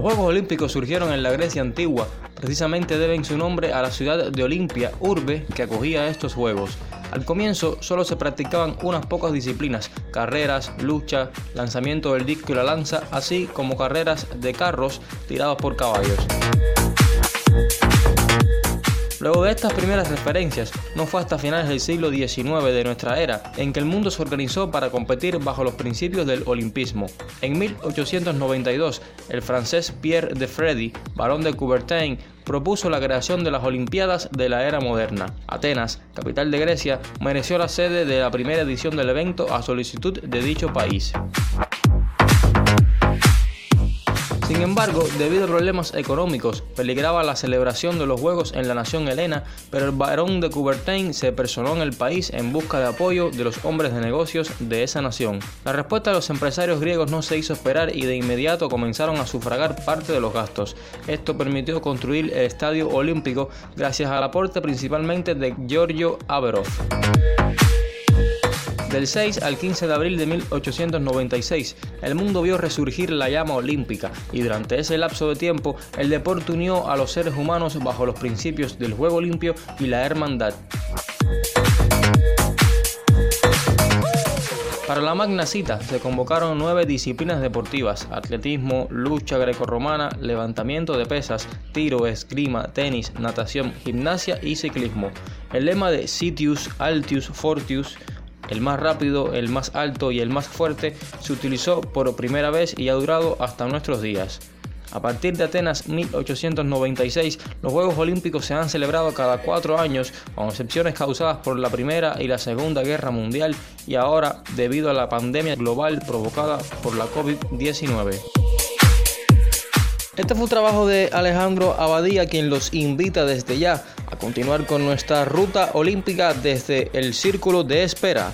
Juegos Olímpicos surgieron en la Grecia antigua, precisamente deben su nombre a la ciudad de Olimpia, urbe que acogía estos Juegos. Al comienzo solo se practicaban unas pocas disciplinas, carreras, lucha, lanzamiento del disco y la lanza, así como carreras de carros tirados por caballos. Luego de estas primeras referencias, no fue hasta finales del siglo XIX de nuestra era en que el mundo se organizó para competir bajo los principios del olimpismo. En 1892, el francés Pierre de Freddy, barón de Coubertin, propuso la creación de las Olimpiadas de la era moderna. Atenas, capital de Grecia, mereció la sede de la primera edición del evento a solicitud de dicho país. Sin embargo, debido a problemas económicos, peligraba la celebración de los Juegos en la nación helena, pero el barón de Coubertin se personó en el país en busca de apoyo de los hombres de negocios de esa nación. La respuesta de los empresarios griegos no se hizo esperar y de inmediato comenzaron a sufragar parte de los gastos. Esto permitió construir el Estadio Olímpico gracias al aporte principalmente de Giorgio Averov. Del 6 al 15 de abril de 1896, el mundo vio resurgir la llama olímpica y durante ese lapso de tiempo el deporte unió a los seres humanos bajo los principios del juego limpio y la hermandad. Para la magna cita se convocaron nueve disciplinas deportivas, atletismo, lucha grecorromana, levantamiento de pesas, tiro, esgrima, tenis, natación, gimnasia y ciclismo. El lema de Citius, Altius, Fortius el más rápido, el más alto y el más fuerte, se utilizó por primera vez y ha durado hasta nuestros días. A partir de Atenas 1896, los Juegos Olímpicos se han celebrado cada cuatro años, con excepciones causadas por la Primera y la Segunda Guerra Mundial y ahora debido a la pandemia global provocada por la COVID-19. Este fue un trabajo de Alejandro Abadía, quien los invita desde ya continuar con nuestra ruta olímpica desde el Círculo de Espera.